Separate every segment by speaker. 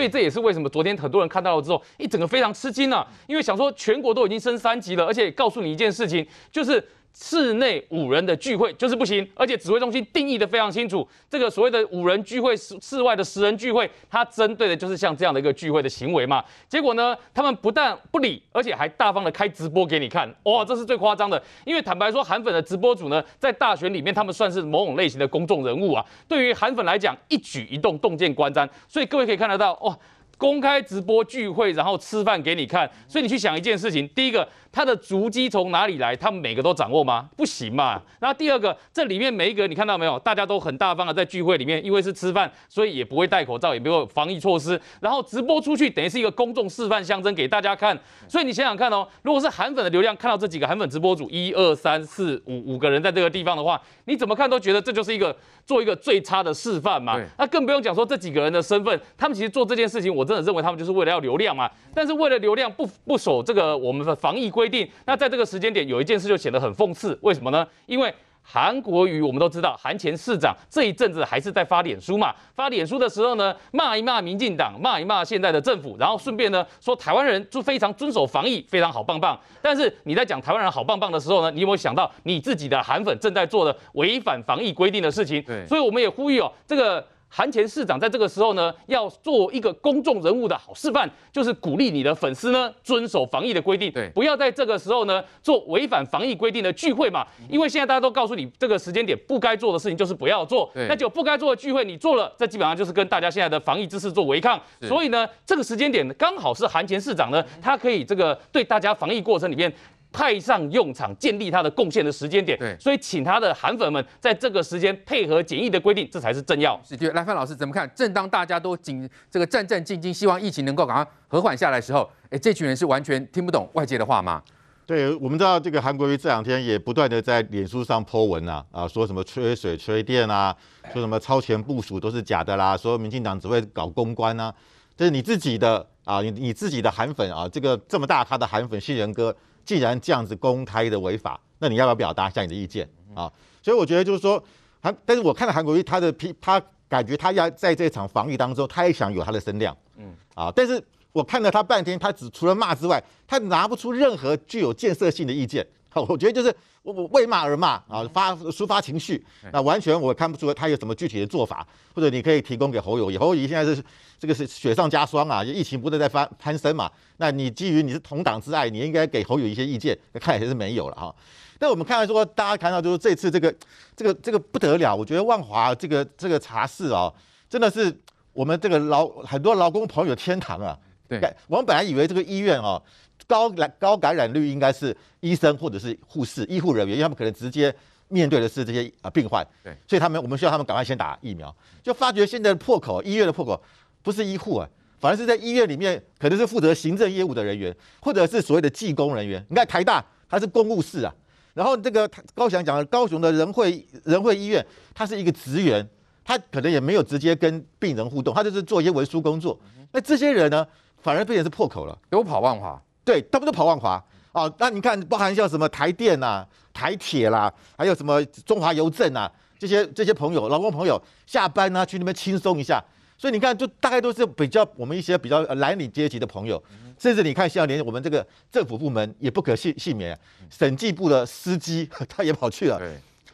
Speaker 1: 所以这也是为什么昨天很多人看到了之后，一整个非常吃惊啊，因为想说全国都已经升三级了，而且告诉你一件事情，就是。室内五人的聚会就是不行，而且指挥中心定义的非常清楚。这个所谓的五人聚会，室室外的十人聚会，它针对的就是像这样的一个聚会的行为嘛。结果呢，他们不但不理，而且还大方的开直播给你看。哇，这是最夸张的。因为坦白说，韩粉的直播主呢，在大选里面，他们算是某种类型的公众人物啊。对于韩粉来讲，一举一动洞见观瞻。所以各位可以看得到，哇，公开直播聚会，然后吃饭给你看。所以你去想一件事情，第一个。他的足迹从哪里来？他们每个都掌握吗？不行嘛。那第二个，这里面每一个你看到没有？大家都很大方的在聚会里面，因为是吃饭，所以也不会戴口罩，也没有防疫措施。然后直播出去，等于是一个公众示范象征给大家看。所以你想想看哦，如果是韩粉的流量看到这几个韩粉直播主，一二三四五五个人在这个地方的话，你怎么看都觉得这就是一个做一个最差的示范嘛。那更不用讲说这几个人的身份，他们其实做这件事情，我真的认为他们就是为了要流量嘛。但是为了流量不不守这个我们的防疫规定，那在这个时间点有一件事就显得很讽刺，为什么呢？因为韩国瑜我们都知道，韩前市长这一阵子还是在发脸书嘛，发脸书的时候呢，骂一骂民进党，骂一骂现在的政府，然后顺便呢说台湾人就非常遵守防疫，非常好棒棒。但是你在讲台湾人好棒棒的时候呢，你有没有想到你自己的韩粉正在做的违反防疫规定的事情？对，所以我们也呼吁哦，这个。韩前市长在这个时候呢，要做一个公众人物的好示范，就是鼓励你的粉丝呢遵守防疫的规定，对，不要在这个时候呢做违反防疫规定的聚会嘛。因为现在大家都告诉你，这个时间点不该做的事情就是不要做，那就不该做的聚会你做了，这基本上就是跟大家现在的防疫知识做违抗。所以呢，这个时间点刚好是韩前市长呢，他可以这个对大家防疫过程里面。派上用场，建立他的贡献的时间点。对，所以请他的韩粉们在这个时间配合检疫的规定，这才是正要。
Speaker 2: 是，对，来范老师怎么看？正当大家都紧这个战战兢兢，希望疫情能够赶快和缓下来的时候，哎，这群人是完全听不懂外界的话吗？
Speaker 3: 对，我们知道这个韩国瑜这两天也不断的在脸书上 po 文啊，啊，说什么缺水、缺电啊，说什么超前部署都是假的啦，说民进党只会搞公关啊，这是你自己的啊，你你自己的韩粉啊，这个这么大咖的韩粉信仁哥。既然这样子公开的违法，那你要不要表达一下你的意见啊？所以我觉得就是说，韩，但是我看到韩国瑜他的批，他感觉他要在这场防疫当中，他也想有他的声量，嗯啊，但是我看了他半天，他只除了骂之外，他拿不出任何具有建设性的意见。好，我觉得就是我我为骂而骂啊，发抒发情绪，那完全我看不出他有什么具体的做法，或者你可以提供给侯友宜，侯友宜现在是这个是雪上加霜啊，疫情不断在翻攀升嘛，那你基于你是同党之爱，你应该给侯友宜一些意见，看起来是没有了哈。那我们看到说，大家看到就是这次这个这个这个不得了，我觉得万华这个这个茶室啊，真的是我们这个劳很多劳工朋友的天堂啊。对，我们本来以为这个医院啊。高感高感染率应该是医生或者是护士、医护人员，因为他们可能直接面对的是这些啊病患，对，所以他们我们需要他们赶快先打疫苗。就发觉现在的破口，医院的破口不是医护啊，反而是在医院里面可能是负责行政业务的人员，或者是所谓的技工人员。你看台大他是公务室啊，然后这个高翔讲的高雄的仁惠仁惠医院，他是一个职员，他可能也没有直接跟病人互动，他就是做一些文书工作。那这些人呢，反而变成是破口了，
Speaker 2: 都跑万华。
Speaker 3: 对，他们都跑万华哦。那你看，包含像什么台电、啊、台铁啦，还有什么中华邮政啊，这些这些朋友、老公朋友下班呢、去那边轻松一下。所以你看，就大概都是比较我们一些比较蓝领阶级的朋友，甚至你看，像连我们这个政府部门也不可幸幸免，审计部的司机 他也跑去了。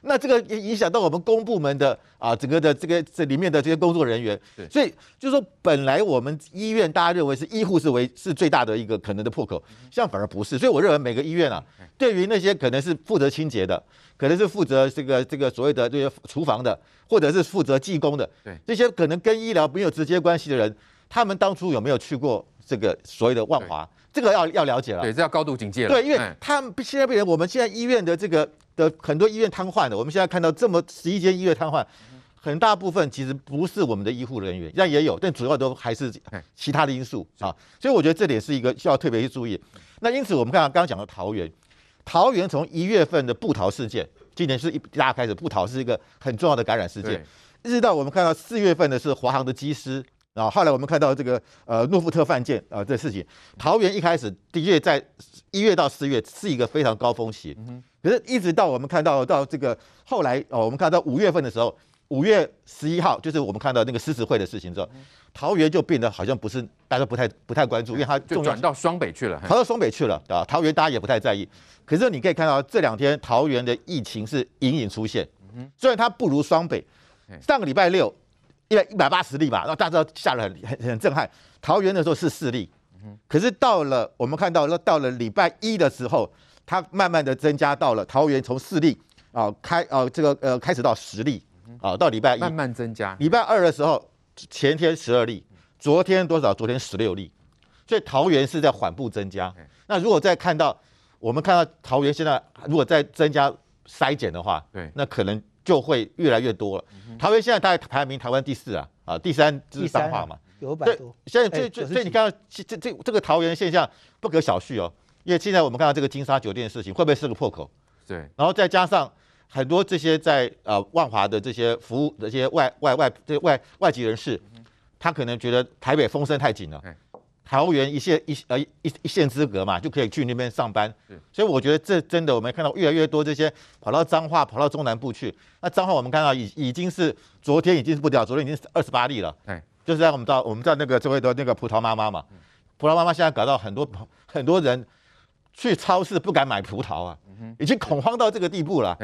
Speaker 3: 那这个也影响到我们公部门的啊，整个的这个这里面的这些工作人员，所以就是说，本来我们医院大家认为是医护是为是最大的一个可能的破口，现在反而不是。所以我认为每个医院啊，对于那些可能是负责清洁的，可能是负责这个这个所谓的这些厨房的，或者是负责技工的，对。这些可能跟医疗没有直接关系的人，他们当初有没有去过这个所谓的万华？这个要要了解了。
Speaker 2: 对，这要高度警戒了。
Speaker 3: 对，因为他们现在变成我们现在医院的这个。的很多医院瘫痪的，我们现在看到这么十一间医院瘫痪，很大部分其实不是我们的医护人员，但也有，但主要都还是其他的因素啊。所以我觉得这点是一个需要特别去注意。那因此我们看刚刚讲的桃园，桃园从一月份的布桃事件，今年是一大家开始，布桃是一个很重要的感染事件，一直到我们看到四月份的是华航的机师，然后后来我们看到这个呃诺富特犯贱啊这事情，桃园一开始的确在一月到四月是一个非常高峰期。可是，一直到我们看到到这个后来哦，我们看到五月份的时候，五月十一号，就是我们看到那个狮子会的事情之后，桃园就变得好像不是大家不太不太关注，因为它
Speaker 2: 就转到双北去了，
Speaker 3: 跑到双北去了啊。桃园大家也不太在意，可是你可以看到这两天桃园的疫情是隐隐出现，虽然它不如双北，上个礼拜六一百一百八十例嘛，然后大家都吓得很很很震撼。桃园的时候是四例，可是到了我们看到那到了礼拜一的时候，它慢慢的增加到了桃园从四例啊开啊这个呃开始到十例。啊，到礼拜一
Speaker 2: 慢慢增加。
Speaker 3: 礼拜二的时候，前天十二例，昨天多少？昨天十六例，所以桃园是在缓步增加。那如果再看到，我们看到桃园现在如果再增加筛检的话，对，那可能就会越来越多了。桃园现在大概排名台湾第四啊，啊，第三就是彰化嘛，
Speaker 4: 有百多。
Speaker 3: 现在最最所以你看到这这这个桃园现象不可小觑哦，因为现在我们看到这个金沙酒店的事情，会不会是个破口？
Speaker 2: 对，
Speaker 3: 然后再加上。很多这些在呃万华的这些服务的这些外外外这些外外籍人士，他可能觉得台北风声太紧了，桃园一线一呃一一线之隔嘛，就可以去那边上班。所以我觉得这真的我们看到越来越多这些跑到彰化跑到中南部去。那彰化我们看到已已经是昨天已经是不掉，昨天已经是二十八例了。就是在我们知道我们知道那个这位的那个葡萄妈妈嘛，葡萄妈妈现在搞到很多很多人去超市不敢买葡萄啊，已经恐慌到这个地步了。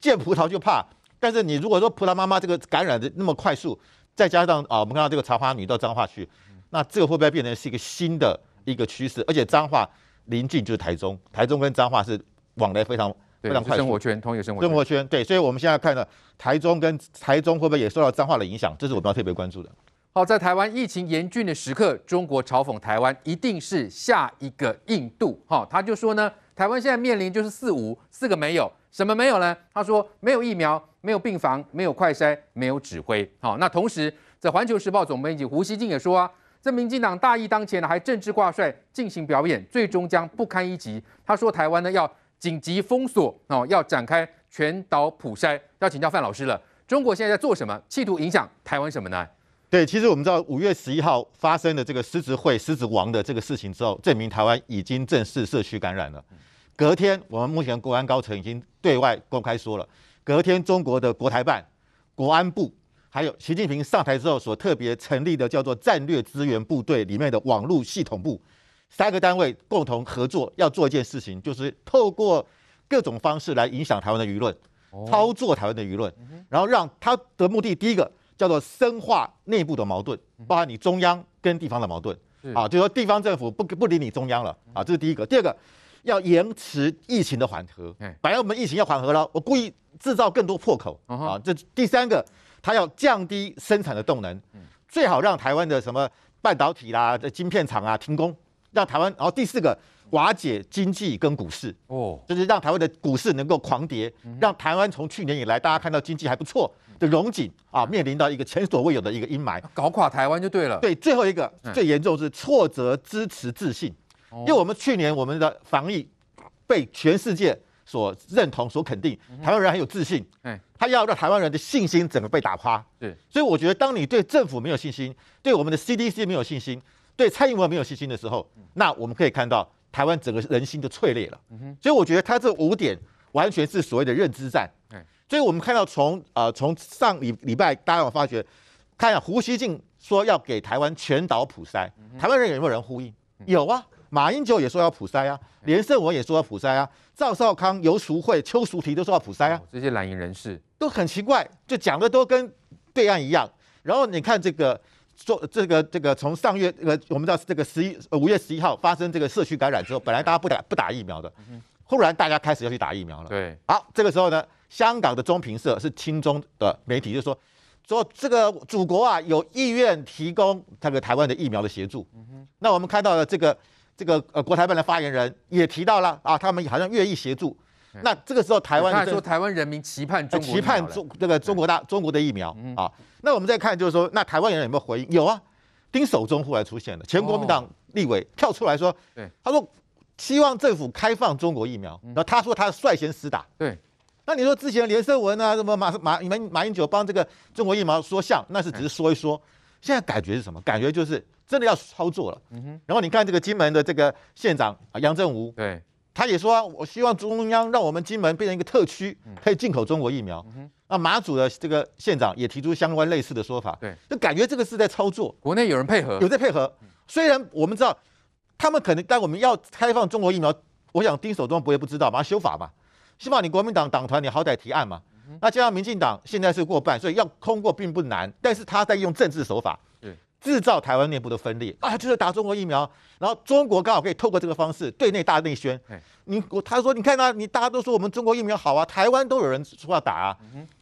Speaker 3: 见葡萄就怕，但是你如果说葡萄妈妈这个感染的那么快速，再加上啊，我们看到这个茶花女到彰化去，那这个会不会变成是一个新的一个趋势？而且彰化临近就是台中，台中跟彰化是往来非常非常快速，
Speaker 2: 生活圈同一个生活
Speaker 3: 生活圈，对，所以我们现在看到台中跟台中会不会也受到彰化的影响？这是我们要特别关注的。
Speaker 2: 好，在台湾疫情严峻的时刻，中国嘲讽台湾一定是下一个印度。好，他就说呢，台湾现在面临就是四无，四个没有。什么没有呢？他说没有疫苗，没有病房，没有快筛，没有指挥。好，那同时在《环球时报》总编辑胡锡进也说啊，这民进党大义当前呢，还政治挂帅进行表演，最终将不堪一击。他说台湾呢要紧急封锁哦，要展开全岛普筛。要请教范老师了，中国现在在做什么？企图影响台湾什么呢？
Speaker 3: 对，其实我们知道五月十一号发生的这个狮子会狮子王的这个事情之后，证明台湾已经正式社区感染了。隔天，我们目前国安高层已经对外公开说了，隔天中国的国台办、国安部，还有习近平上台之后所特别成立的叫做战略资源部队里面的网络系统部，三个单位共同合作要做一件事情，就是透过各种方式来影响台湾的舆论，操作台湾的舆论，然后让他的目的第一个叫做深化内部的矛盾，包含你中央跟地方的矛盾，啊，就是说地方政府不不理你中央了，啊，这是第一个，第二个。要延迟疫情的缓和，本来我们疫情要缓和了，我故意制造更多破口啊。这第三个，他要降低生产的动能，最好让台湾的什么半导体啦、这晶片厂啊停工，让台湾。然后第四个，瓦解经济跟股市哦，就是让台湾的股市能够狂跌，让台湾从去年以来大家看到经济还不错的荣景啊，面临到一个前所未有的一个阴霾，
Speaker 2: 搞垮台湾就对了。
Speaker 3: 对，最后一个最严重是挫折支持自信。因为我们去年我们的防疫被全世界所认同、所肯定，台湾人很有自信，他要让台湾人的信心整个被打垮。对，所以我觉得，当你对政府没有信心，对我们的 CDC 没有信心，对蔡英文没有信心的时候，那我们可以看到台湾整个人心就脆裂了。所以我觉得他这五点完全是所谓的认知战。所以我们看到从呃从上礼礼拜，大家有发觉，看下胡锡进说要给台湾全岛普筛，台湾人有没有人呼应？有啊。马英九也说要普筛啊，连胜文也说要普筛啊，赵少康、游淑慧、邱淑媞都说要普筛啊，
Speaker 2: 这些蓝营人士
Speaker 3: 都很奇怪，就讲的都跟对岸一样。然后你看这个做这个这个从上月呃，我们知道这个十一五月十一号发生这个社区感染之后，本来大家不打不打疫苗的，忽然大家开始要去打疫苗了。对，好，这个时候呢，香港的中评社是亲中的媒体，就说说这个祖国啊有意愿提供这个台湾的疫苗的协助。那我们看到了这个。这个呃，国台办的发言人也提到了啊，他们好像愿意协助。那这个时候，台湾
Speaker 2: 他说台湾人民期盼中国
Speaker 3: 期盼中这个中国大中国的疫苗啊。那我们再看，就是说，那台湾人有没有回应？有啊，丁守中忽然出现了，前国民党立委跳出来说，他说希望政府开放中国疫苗。然后他说他率先施打。对，那你说之前连胜文啊，什么马马你们马英九帮这个中国疫苗说项，那是只是说一说。现在感觉是什么？感觉就是。真的要操作了，然后你看这个金门的这个县长啊杨振武，对，他也说啊，我希望中央让我们金门变成一个特区，可以进口中国疫苗。那，马祖的这个县长也提出相关类似的说法，
Speaker 2: 对，
Speaker 3: 就感觉这个是在操作，
Speaker 2: 国内有人配合，
Speaker 3: 有在配合。虽然我们知道他们可能，但我们要开放中国疫苗，我想丁守中不会不知道，马上修法嘛，希望你国民党党团你好歹提案嘛。那加上民进党现在是过半，所以要通过并不难，但是他在用政治手法，制造台湾内部的分裂啊，就是打中国疫苗，然后中国刚好可以透过这个方式对内大内宣。你我他说你看啊，你大家都说我们中国疫苗好啊，台湾都有人说要打啊，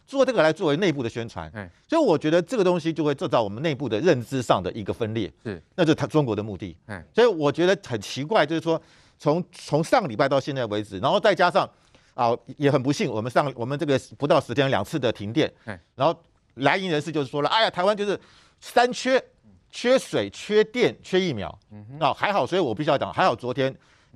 Speaker 3: 做这个来作为内部的宣传。所以我觉得这个东西就会制造我们内部的认知上的一个分裂。是，那就是他中国的目的。所以我觉得很奇怪，就是说从从上个礼拜到现在为止，然后再加上。啊，也很不幸，我们上我们这个不到十天两次的停电，然后来营人士就是说了，哎呀，台湾就是三缺，缺水、缺电、缺疫苗。那还好，所以我必须要讲，还好昨天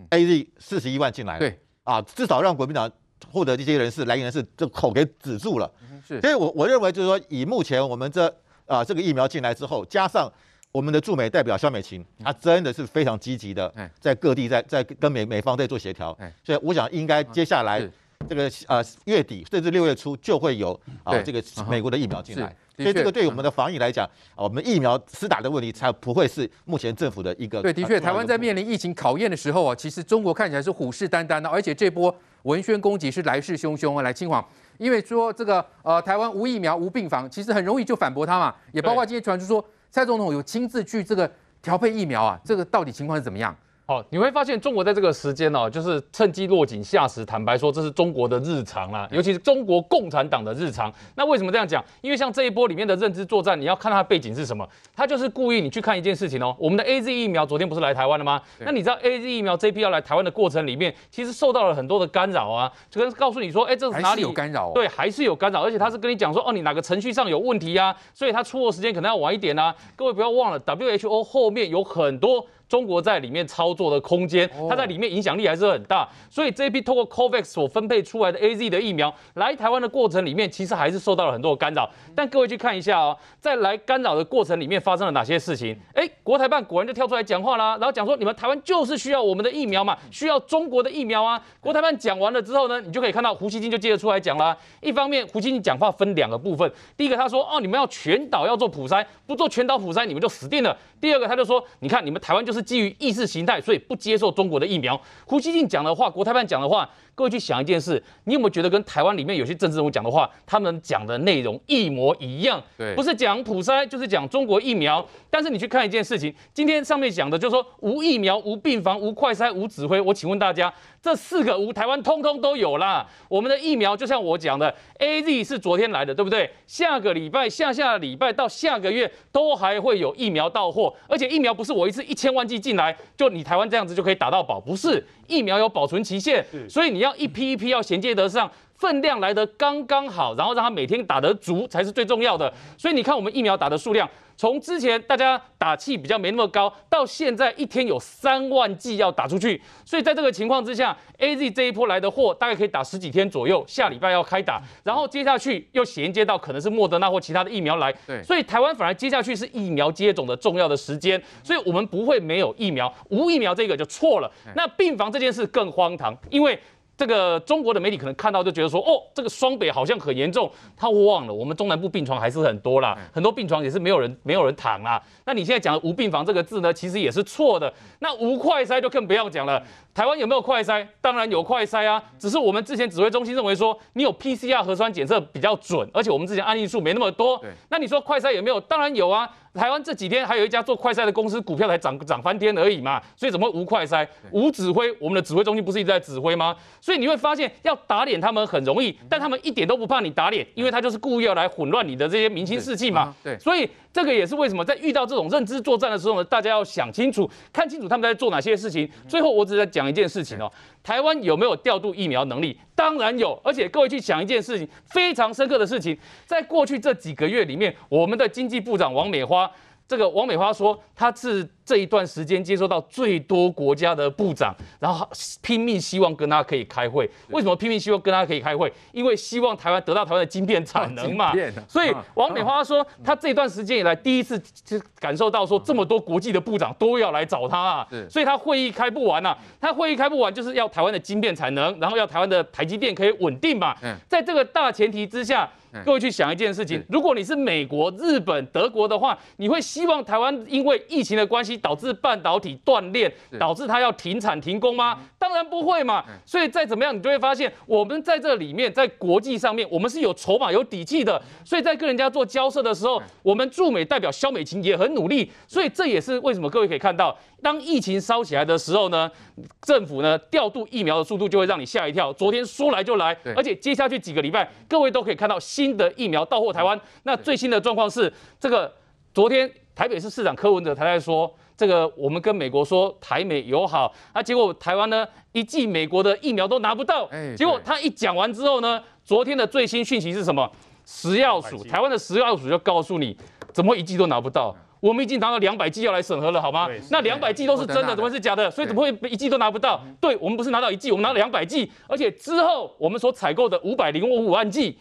Speaker 3: AZ 四十一万进来了，对啊，至少让国民党获得这些人士来营人士这口给止住了。是，所以我我认为就是说，以目前我们这啊这个疫苗进来之后，加上我们的驻美代表肖美琴，她真的是非常积极的，在各地在在跟美美方在做协调，所以我想应该接下来这个呃月底甚至六月初就会有啊这个美国的疫苗进来，所以这个对我们的防疫来讲，我们疫苗施打的问题才不会是目前政府的一个。
Speaker 2: 对，的确，台湾在面临疫情考验的时候啊，其实中国看起来是虎视眈眈的，而且这波文宣攻击是来势汹汹啊，来，嶔煌，因为说这个呃台湾无疫苗无病房，其实很容易就反驳他嘛，也包括今天传出说。蔡总统有亲自去这个调配疫苗啊，这个到底情况是怎么样？
Speaker 1: 好，你会发现中国在这个时间哦，就是趁机落井下石。坦白说，这是中国的日常啦，尤其是中国共产党的日常。那为什么这样讲？因为像这一波里面的认知作战，你要看它的背景是什么？它就是故意你去看一件事情哦。我们的 AZ 疫苗昨天不是来台湾了吗？那你知道 AZ 疫苗这批要来台湾的过程里面，其实受到了很多的干扰啊，就跟告诉你说，哎，这是哪里
Speaker 2: 有干扰？
Speaker 1: 对，还是有干扰，而且他是跟你讲说，哦，你哪个程序上有问题呀？所以他出货时间可能要晚一点啊。各位不要忘了，WHO 后面有很多。中国在里面操作的空间，它在里面影响力还是很大，所以这一批透过 COVAX 所分配出来的 AZ 的疫苗来台湾的过程里面，其实还是受到了很多的干扰。但各位去看一下哦，在来干扰的过程里面发生了哪些事情？哎，国台办果然就跳出来讲话啦，然后讲说你们台湾就是需要我们的疫苗嘛，需要中国的疫苗啊。国台办讲完了之后呢，你就可以看到胡锡进就接着出来讲啦。一方面胡锡进讲话分两个部分，第一个他说哦，你们要全岛要做普筛，不做全岛普筛你们就死定了。第二个他就说，你看你们台湾就是基于意识形形态，所以不接受中国的疫苗。胡锡进讲的话，国台办讲的话，各位去想一件事，你有没有觉得跟台湾里面有些政治人物讲的话，他们讲的内容一模一样？对，不是讲普筛，就是讲中国疫苗。但是你去看一件事情，今天上面讲的就是说无疫苗、无病房、无快筛、无指挥。我请问大家，这四个无台湾通通都有啦。我们的疫苗就像我讲的，AZ 是昨天来的，对不对？下个礼拜、下下礼拜到下个月都还会有疫苗到货，而且疫苗不是我一次一千万剂进来就。你台湾这样子就可以打到饱，不是，疫苗有保存期限，所以你要一批一批要衔接得上，分量来得刚刚好，然后让它每天打得足才是最重要的。所以你看我们疫苗打的数量。从之前大家打气比较没那么高，到现在一天有三万剂要打出去，所以在这个情况之下，AZ 这一波来的货大概可以打十几天左右，下礼拜要开打，然后接下去又衔接到可能是莫德纳或其他的疫苗来，对，所以台湾反而接下去是疫苗接种的重要的时间，所以我们不会没有疫苗，无疫苗这个就错了。那病房这件事更荒唐，因为。这个中国的媒体可能看到就觉得说，哦，这个双北好像很严重。他忘了，我们中南部病床还是很多啦，很多病床也是没有人没有人躺啦。那你现在讲的无病房这个字呢，其实也是错的。那无快筛就更不要讲了。台湾有没有快筛？当然有快筛啊，只是我们之前指挥中心认为说，你有 PCR 核酸检测比较准，而且我们之前案例数没那么多。那你说快筛有没有？当然有啊。台湾这几天还有一家做快筛的公司股票才涨涨翻天而已嘛，所以怎么会无快筛、无指挥？我们的指挥中心不是一直在指挥吗？所以你会发现要打脸他们很容易，但他们一点都不怕你打脸，因为他就是故意要来混乱你的这些明星士气嘛。对，所以这个也是为什么在遇到这种认知作战的时候呢，大家要想清楚、看清楚他们在做哪些事情。最后我只是在讲一件事情哦，台湾有没有调度疫苗能力？当然有，而且各位去想一件事情，非常深刻的事情，在过去这几个月里面，我们的经济部长王美花。这个王美花说，她是这一段时间接收到最多国家的部长，然后拼命希望跟他可以开会。为什么拼命希望跟他可以开会？因为希望台湾得到台湾的晶片产能嘛。所以王美花说，他这段时间以来第一次就感受到说，这么多国际的部长都要来找他啊。所以他会议开不完啊。他会议开不完，就是要台湾的晶片产能，然后要台湾的台积电可以稳定嘛。在这个大前提之下。各位去想一件事情，如果你是美国、日本、德国的话，你会希望台湾因为疫情的关系导致半导体断裂，导致它要停产停工吗？当然不会嘛。所以再怎么样，你就会发现我们在这里面，在国际上面，我们是有筹码、有底气的。所以在跟人家做交涉的时候，我们驻美代表肖美琴也很努力。所以这也是为什么各位可以看到。当疫情烧起来的时候呢，政府呢调度疫苗的速度就会让你吓一跳。昨天说来就来，而且接下去几个礼拜，各位都可以看到新的疫苗到货台湾。那最新的状况是，这个昨天台北市市长柯文哲他在说，这个我们跟美国说台美友好，啊，结果台湾呢一剂美国的疫苗都拿不到。结果他一讲完之后呢，昨天的最新讯息是什么？食药署，台湾的食药署就告诉你，怎么一剂都拿不到？我们已经拿了两百剂要来审核了，好吗？那两百剂都是真的，怎么是假的？所以怎么会一剂都拿不到？对，我们不是拿到一剂，我们拿了两百剂，而且之后我们所采购的五百零五万剂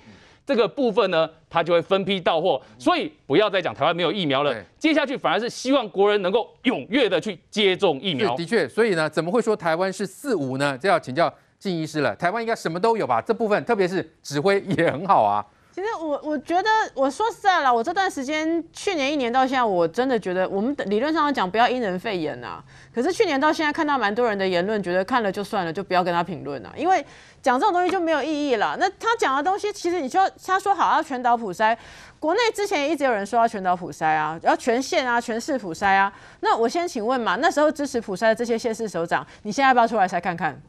Speaker 1: 这个部分呢，它就会分批到货。所以不要再讲台湾没有疫苗了，接下去反而是希望国人能够踊跃的去接种疫苗。
Speaker 2: 的确，所以呢，怎么会说台湾是四五呢？这要请教静医师了。台湾应该什么都有吧？这部分特别是指挥也很好啊。
Speaker 4: 其实我我觉得，我说实在了，我这段时间去年一年到现在，我真的觉得我们理论上讲不要因人废言呐。可是去年到现在看到蛮多人的言论，觉得看了就算了，就不要跟他评论了，因为讲这种东西就没有意义了。那他讲的东西，其实你说他说好要全岛普筛，国内之前一直有人说要全岛普筛啊，要全县啊、全市普筛啊。那我先请问嘛，那时候支持普筛的这些县市首长，你现在要不要出来筛看看？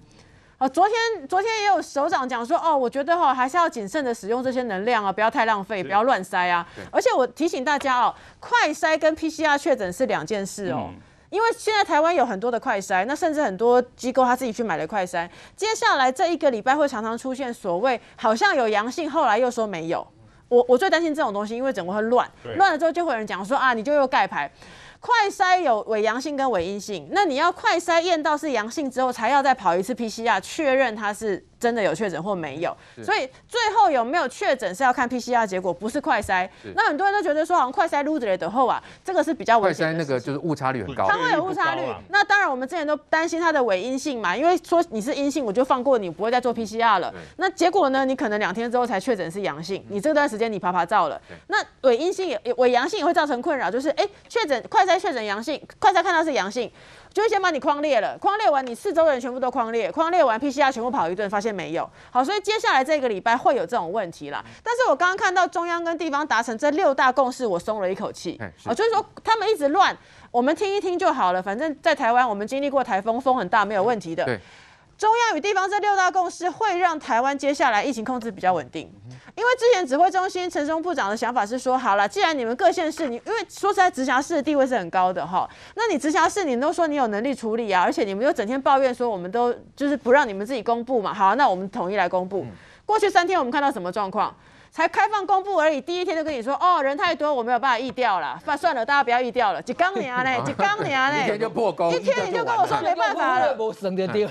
Speaker 4: 哦，昨天昨天也有首长讲说，哦，我觉得哈还是要谨慎的使用这些能量啊，不要太浪费，不要乱塞啊。而且我提醒大家哦，快筛跟 PCR 确诊是两件事哦，因为现在台湾有很多的快筛，那甚至很多机构他自己去买了快筛，接下来这一个礼拜会常常出现所谓好像有阳性，后来又说没有。我我最担心这种东西，因为整个会乱，乱了之后就会有人讲说啊，你就又盖牌。快筛有伪阳性跟伪阴性，那你要快筛验到是阳性之后，才要再跑一次 PCR 确认它是。真的有确诊或没有，所以最后有没有确诊是要看 PCR 结果，不是快筛。那很多人都觉得说，好像快筛撸着的后啊，这个是比较危险。快筛
Speaker 2: 那个就是误差率很高，
Speaker 4: 它会有误差率。那当然，我们之前都担心它的伪阴性嘛，因为说你是阴性，我就放过你，不会再做 PCR 了。那结果呢，你可能两天之后才确诊是阳性，你这段时间你爬爬照了。那伪阴性也伪阳性也会造成困扰，就是哎，确诊快筛确诊阳性，快筛看到是阳性。就会先把你框列了，框列完你四周的人全部都框列，框列完 PCR 全部跑一顿，发现没有。好，所以接下来这个礼拜会有这种问题啦。但是我刚刚看到中央跟地方达成这六大共识，我松了一口气。哦，就是说他们一直乱，我们听一听就好了。反正在台湾，我们经历过台风，风很大，没有问题的。对。中央与地方这六大共识会让台湾接下来疫情控制比较稳定，因为之前指挥中心陈时中部长的想法是说，好了，既然你们各县市，你因为说实在直辖市的地位是很高的哈，那你直辖市你都说你有能力处理啊，而且你们又整天抱怨说我们都就是不让你们自己公布嘛，好，那我们统一来公布。过去三天我们看到什么状况？才开放公布而已，第一天就跟你说哦，人太多，我没有办法疫调了。算算了，大家不要疫调了。几缸年嘞，几缸年嘞，一天就破功，一天你就跟我说没办法了。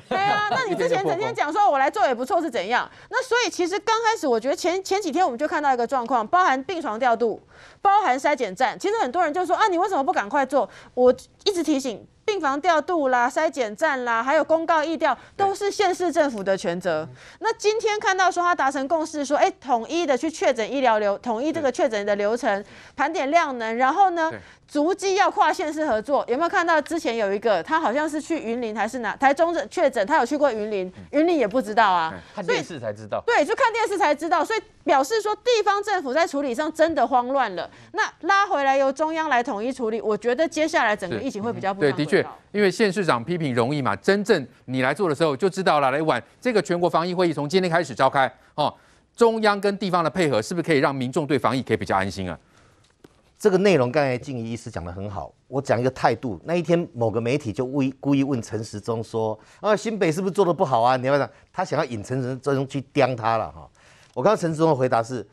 Speaker 4: 对啊，那你之前整天讲说我来做也不错是怎样？那所以其实刚开始我觉得前前几天我们就看到一个状况，包含病床调度，包含筛检站。其实很多人就说啊，你为什么不赶快做？我一直提醒。病房调度啦、筛检站啦，还有公告疫调，都是县市政府的权责。那今天看到说他达成共识，说哎，统一的去确诊医疗流，统一这个确诊的流程，盘点量能，然后呢？足迹要跨县市合作，有没有看到之前有一个他好像是去云林还是哪台中的确诊，他有去过云林，云林也不知道啊，
Speaker 1: 看电视才知道。
Speaker 4: 对，就看电视才知道，所以表示说地方政府在处理上真的慌乱了。那拉回来由中央来统一处理，我觉得接下来整个疫情会比较不对。
Speaker 2: 的确，因为县市长批评容易嘛，真正你来做的时候就知道了。来晚这个全国防疫会议从今天开始召开哦，中央跟地方的配合是不是可以让民众对防疫可以比较安心啊？
Speaker 5: 这个内容刚才静怡医师讲的很好，我讲一个态度。那一天某个媒体就故意故意问陈时中说：“啊，新北是不是做的不好啊？”你要不要讲？他想要引陈时中去刁他了哈。我刚刚陈时中的回答是：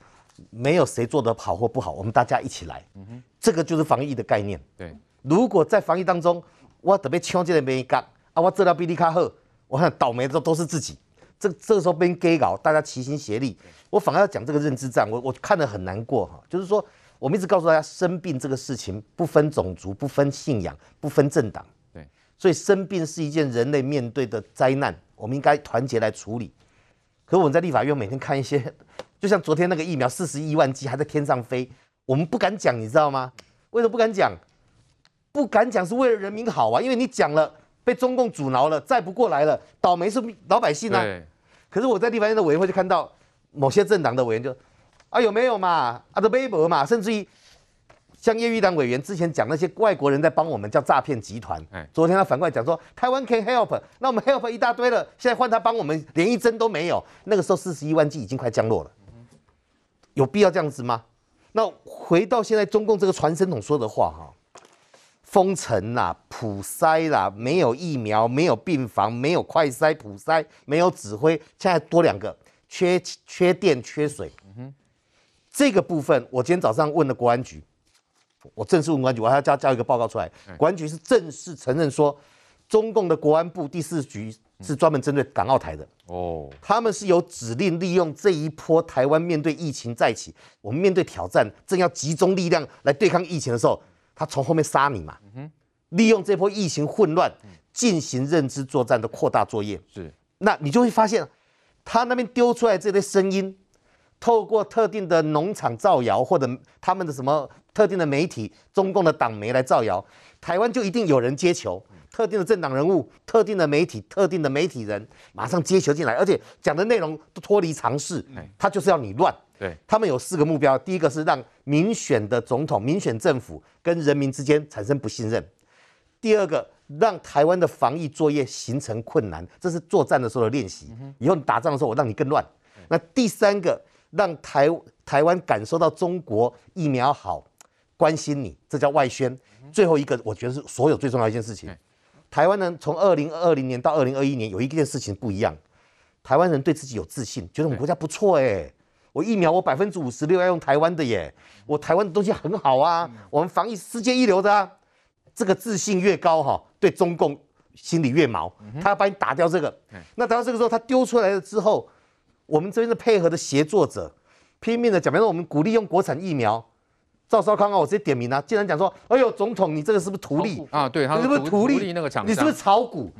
Speaker 5: 没有谁做的好或不好，我们大家一起来。嗯哼，这个就是防疫的概念。对。如果在防疫当中，我特别抢这个美感啊，我做到比你卡好，我看倒霉的都都是自己。这这个时候被给搞，大家齐心协力，我反而要讲这个认知战，我我看得很难过哈。就是说，我们一直告诉大家，生病这个事情不分种族、不分信仰、不分政党，
Speaker 2: 对，
Speaker 5: 所以生病是一件人类面对的灾难，我们应该团结来处理。可是我们在立法院每天看一些，就像昨天那个疫苗四十一万剂还在天上飞，我们不敢讲，你知道吗？为什么不敢讲？不敢讲是为了人民好啊，因为你讲了，被中共阻挠了，再不过来了，倒霉是老百姓啊。可是我在立法院的委员会就看到某些政党的委员就，啊有没有嘛，啊的微博嘛，甚至于像叶玉兰委员之前讲那些外国人在帮我们叫诈骗集团，昨天他反过来讲说台湾 can help，那我们 help 一大堆了，现在换他帮我们连一针都没有，那个时候四十一万剂已经快降落了，有必要这样子吗？那回到现在中共这个传声筒说的话哈。封城啦，普筛啦，没有疫苗，没有病房，没有快筛、普筛，没有指挥，现在多两个，缺缺电、缺水。这个部分我今天早上问了国安局，我正式问国安局，我还要交交一个报告出来。国安局是正式承认说，中共的国安部第四局是专门针对港澳台的。哦，他们是有指令利用这一波台湾面对疫情再起，我们面对挑战，正要集中力量来对抗疫情的时候。他从后面杀你嘛，利用这波疫情混乱进行认知作战的扩大作业。是，那你就会发现，他那边丢出来这些声音，透过特定的农场造谣，或者他们的什么特定的媒体、中共的党媒来造谣，台湾就一定有人接球，特定的政党人物、特定的媒体、特定的媒体人马上接球进来，而且讲的内容都脱离常识，他就是要你乱。对，他们有四个目标，第一个是让民选的总统、民选政府跟人民之间产生不信任；第二个，让台湾的防疫作业形成困难，这是作战的时候的练习。以后你打仗的时候，我让你更乱。那第三个，让台台湾感受到中国疫苗好，关心你，这叫外宣。最后一个，我觉得是所有最重要的一件事情。台湾人从二零二零年到二零二一年，有一件事情不一样，台湾人对自己有自信，觉得我们国家不错哎。我疫苗我百分之五十六要用台湾的耶，我台湾的东西很好啊，我们防疫世界一流的啊，这个自信越高哈，对中共心里越毛，他要把你打掉这个，那打到这个时候他丢出来了之后，我们这边的配合的协作者拼命的讲，比如说我们鼓励用国产疫苗，赵少康啊，我直接点名啊，竟然讲说，哎呦总统你这个是不是图利
Speaker 2: 啊？对，他
Speaker 5: 是不是图利
Speaker 2: 那个厂商？
Speaker 5: 你是不是炒股？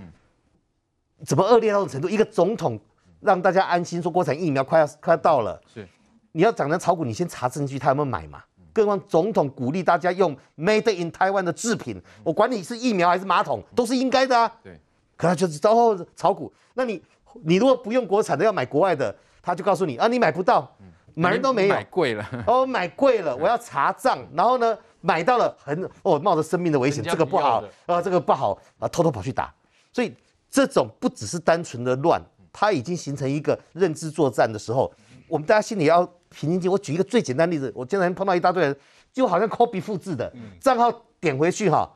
Speaker 5: 怎么恶劣到这种程度？一个总统。让大家安心，说国产疫苗快要快要到了，是。你要讲的炒股，你先查证据，他有没有买嘛？更何况总统鼓励大家用 Made in Taiwan 的制品，我管你是疫苗还是马桶，都是应该的啊。对，可他就是招后炒股。那你你如果不用国产的，要买国外的，他就告诉你啊，你买不到，买人都没有，
Speaker 2: 买贵了。
Speaker 5: 哦，买贵了，我要查账，然后呢，买到了很哦，冒着生命的危险，这个不好啊，这个不好啊，偷偷跑去打，所以这种不只是单纯的乱。它已经形成一个认知作战的时候，我们大家心里要平静静。我举一个最简单例子，我经常碰到一大堆人，就好像 copy 复制的账号点回去哈，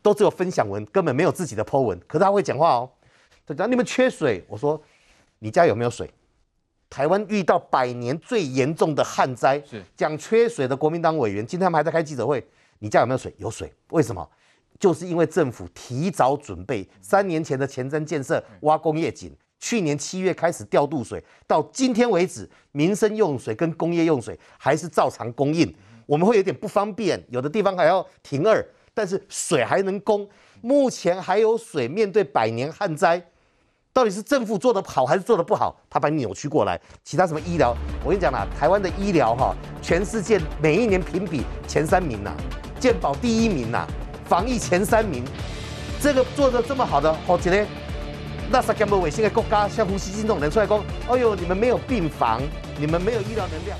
Speaker 5: 都只有分享文，根本没有自己的 po 文。可是他会讲话哦，他讲你们缺水，我说你家有没有水？台湾遇到百年最严重的旱灾，讲缺水的国民党委员今天他们还在开记者会，你家有没有水？有水，为什么？就是因为政府提早准备，三年前的前瞻建设挖工业井。去年七月开始调度水，到今天为止，民生用水跟工业用水还是照常供应。我们会有点不方便，有的地方还要停二，但是水还能供。目前还有水，面对百年旱灾，到底是政府做得好还是做得不好？他把你扭曲过来。其他什么医疗，我跟你讲啦，台湾的医疗哈，全世界每一年评比前三名呐，健保第一名呐，防疫前三名，这个做的这么好的，好几年。那啥干部卫星的国家，像胡锡进这种人出来讲，哎呦，你们没有病房，你们没有医疗能量。